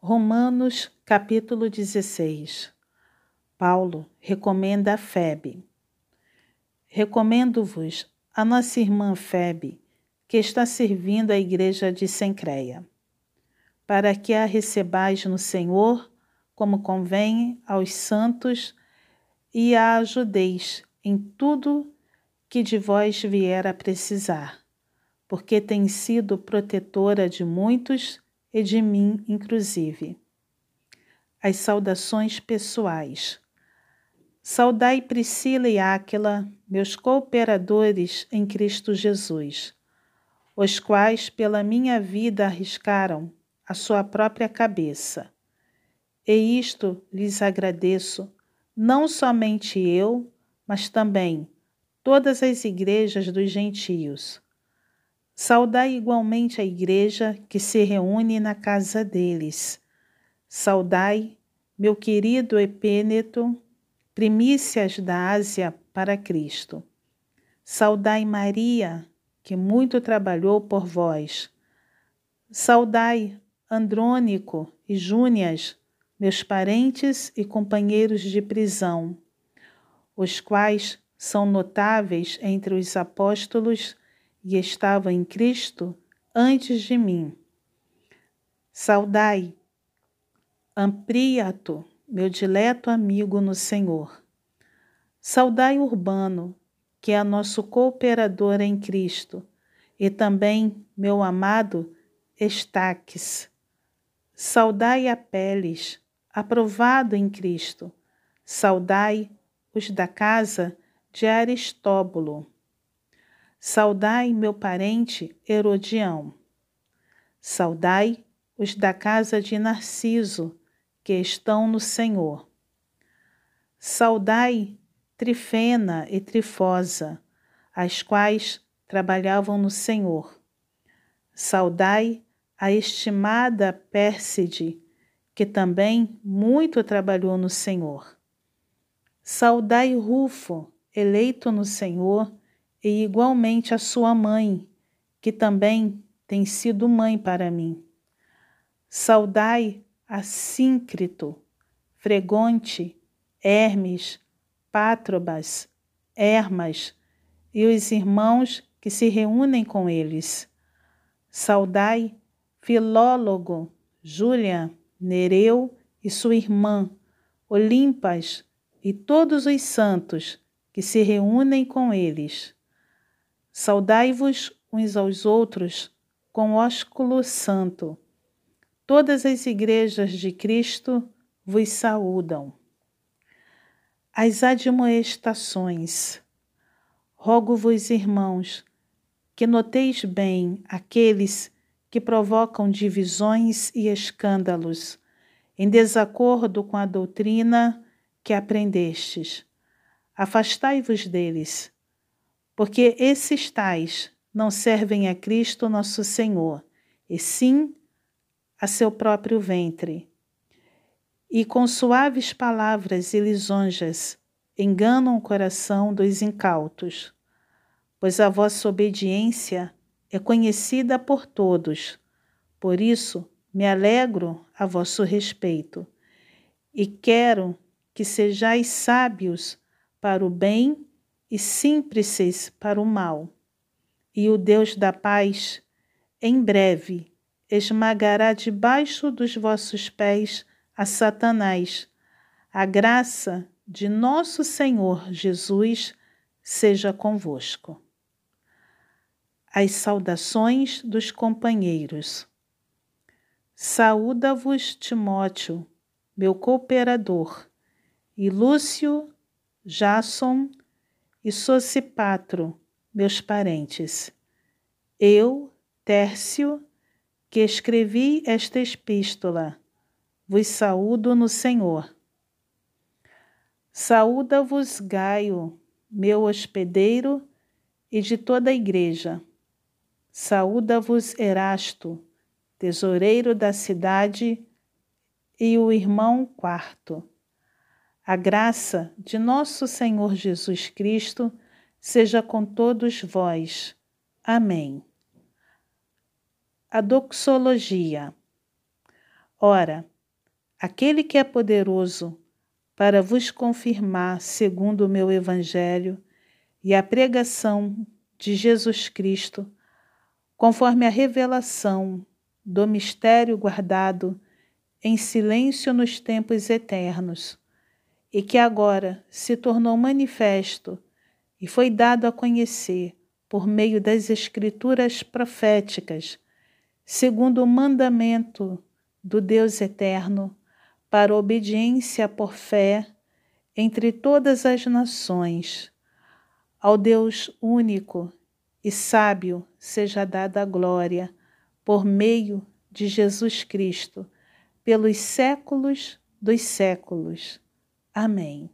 Romanos capítulo 16 Paulo recomenda a Febe. Recomendo-vos a nossa irmã Febe, que está servindo a igreja de Sencreia, para que a recebais no Senhor, como convém aos santos, e a ajudeis em tudo que de vós vier a precisar, porque tem sido protetora de muitos e de mim, inclusive. As saudações pessoais. Saudai Priscila e Áquila, meus cooperadores em Cristo Jesus, os quais pela minha vida arriscaram a sua própria cabeça. E isto lhes agradeço, não somente eu, mas também todas as igrejas dos gentios Saudai igualmente a igreja que se reúne na casa deles. Saudai, meu querido Epêneto, primícias da Ásia para Cristo. Saudai Maria, que muito trabalhou por vós. Saudai Andrônico e Júnias, meus parentes e companheiros de prisão, os quais são notáveis entre os apóstolos e estava em Cristo antes de mim. Saudai, Ampliato, meu dileto amigo no Senhor. Saudai Urbano, que é nosso cooperador em Cristo, e também meu amado Estaques. Saudai Apeles, aprovado em Cristo. Saudai os da casa de Aristóbulo. Saudai meu parente Herodião. Saudai os da casa de Narciso, que estão no Senhor. Saudai Trifena e Trifosa, as quais trabalhavam no Senhor. Saudai a estimada Pérside, que também muito trabalhou no Senhor. Saudai Rufo, eleito no Senhor, e igualmente a sua mãe, que também tem sido mãe para mim. Saudai a Síncrito, Fregonte, Hermes, Pátrobas, Hermas e os irmãos que se reúnem com eles. Saudai Filólogo, Júlia, Nereu e sua irmã, Olimpas e todos os santos que se reúnem com eles. Saudai-vos uns aos outros com ósculo santo. Todas as igrejas de Cristo vos saúdam. As admoestações. Rogo-vos, irmãos, que noteis bem aqueles que provocam divisões e escândalos, em desacordo com a doutrina que aprendestes. Afastai-vos deles porque esses tais não servem a Cristo nosso Senhor, e sim a seu próprio ventre. E com suaves palavras e lisonjas enganam o coração dos incautos, pois a vossa obediência é conhecida por todos. Por isso, me alegro a vosso respeito e quero que sejais sábios para o bem e símplices para o mal. E o Deus da paz, em breve, esmagará debaixo dos vossos pés a Satanás. A graça de nosso Senhor Jesus seja convosco. As saudações dos companheiros. Saúda-vos, Timóteo, meu cooperador, e Lúcio, Jason, e Socipatro, meus parentes. Eu, Tércio, que escrevi esta epístola, vos saúdo no Senhor. Saúda-vos Gaio, meu hospedeiro, e de toda a igreja. Saúda-vos Erasto, tesoureiro da cidade, e o irmão quarto. A graça de nosso Senhor Jesus Cristo seja com todos vós. Amém. A doxologia. Ora, aquele que é poderoso para vos confirmar segundo o meu evangelho e a pregação de Jesus Cristo, conforme a revelação do mistério guardado em silêncio nos tempos eternos, e que agora se tornou manifesto e foi dado a conhecer por meio das Escrituras proféticas, segundo o mandamento do Deus eterno, para obediência por fé entre todas as nações. Ao Deus único e sábio seja dada a glória por meio de Jesus Cristo, pelos séculos dos séculos. Amém.